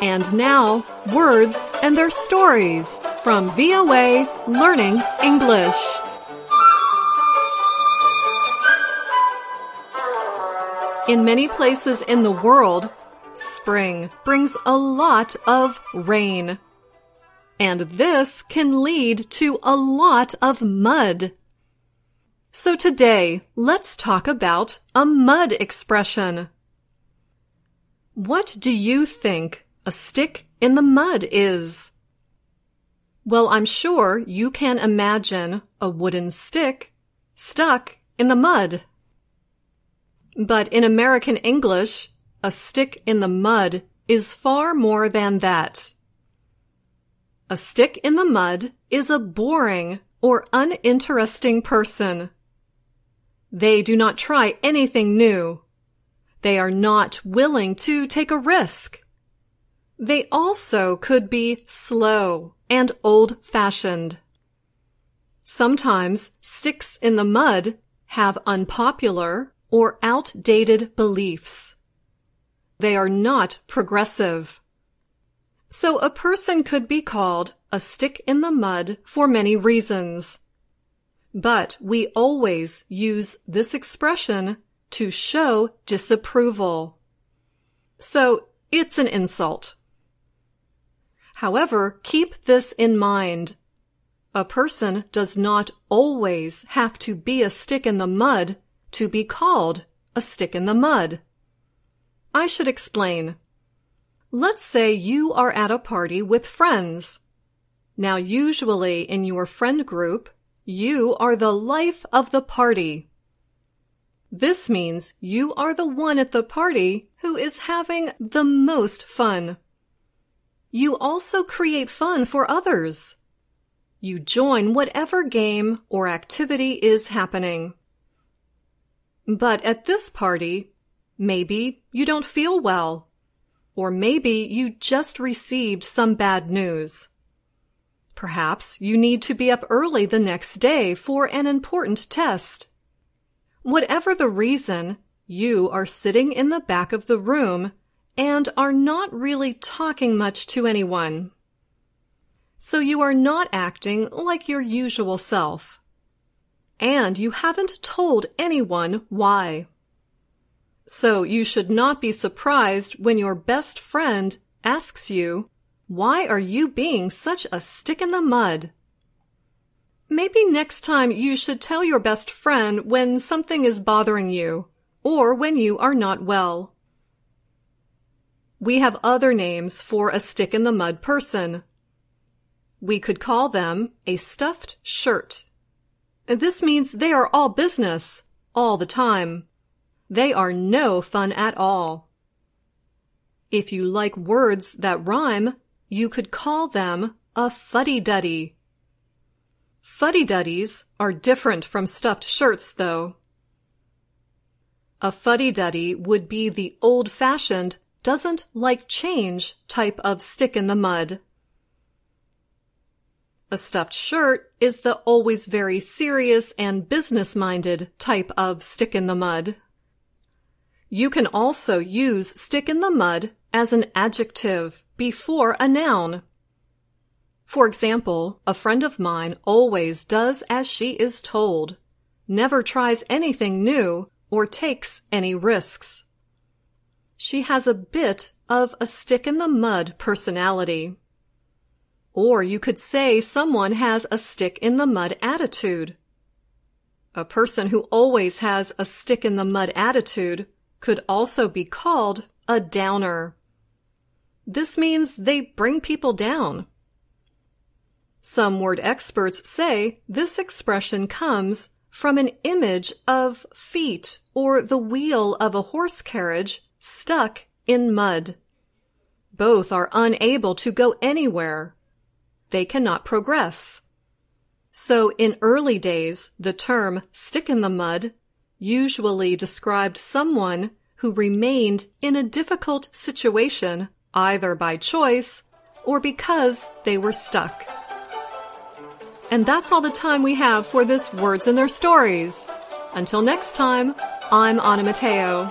And now, words and their stories from VOA Learning English. In many places in the world, spring brings a lot of rain. And this can lead to a lot of mud. So today, let's talk about a mud expression. What do you think a stick in the mud is? Well, I'm sure you can imagine a wooden stick stuck in the mud. But in American English, a stick in the mud is far more than that. A stick in the mud is a boring or uninteresting person. They do not try anything new. They are not willing to take a risk. They also could be slow and old fashioned. Sometimes sticks in the mud have unpopular or outdated beliefs. They are not progressive. So a person could be called a stick in the mud for many reasons. But we always use this expression to show disapproval. So it's an insult. However, keep this in mind. A person does not always have to be a stick in the mud to be called a stick in the mud. I should explain. Let's say you are at a party with friends. Now, usually in your friend group, you are the life of the party. This means you are the one at the party who is having the most fun. You also create fun for others. You join whatever game or activity is happening. But at this party, maybe you don't feel well. Or maybe you just received some bad news. Perhaps you need to be up early the next day for an important test. Whatever the reason, you are sitting in the back of the room and are not really talking much to anyone. So you are not acting like your usual self and you haven't told anyone why. So you should not be surprised when your best friend asks you, Why are you being such a stick in the mud? Maybe next time you should tell your best friend when something is bothering you or when you are not well. We have other names for a stick in the mud person. We could call them a stuffed shirt. This means they are all business, all the time. They are no fun at all. If you like words that rhyme, you could call them a fuddy-duddy. Fuddy-duddies are different from stuffed shirts, though. A fuddy-duddy would be the old-fashioned, doesn't like change type of stick in the mud. A stuffed shirt is the always very serious and business minded type of stick in the mud. You can also use stick in the mud as an adjective before a noun. For example, a friend of mine always does as she is told, never tries anything new, or takes any risks. She has a bit of a stick in the mud personality. Or you could say someone has a stick in the mud attitude. A person who always has a stick in the mud attitude could also be called a downer. This means they bring people down. Some word experts say this expression comes from an image of feet or the wheel of a horse carriage stuck in mud. Both are unable to go anywhere they cannot progress. So in early days, the term stick in the mud usually described someone who remained in a difficult situation either by choice or because they were stuck. And that's all the time we have for this Words and Their Stories. Until next time, I'm Anna Mateo.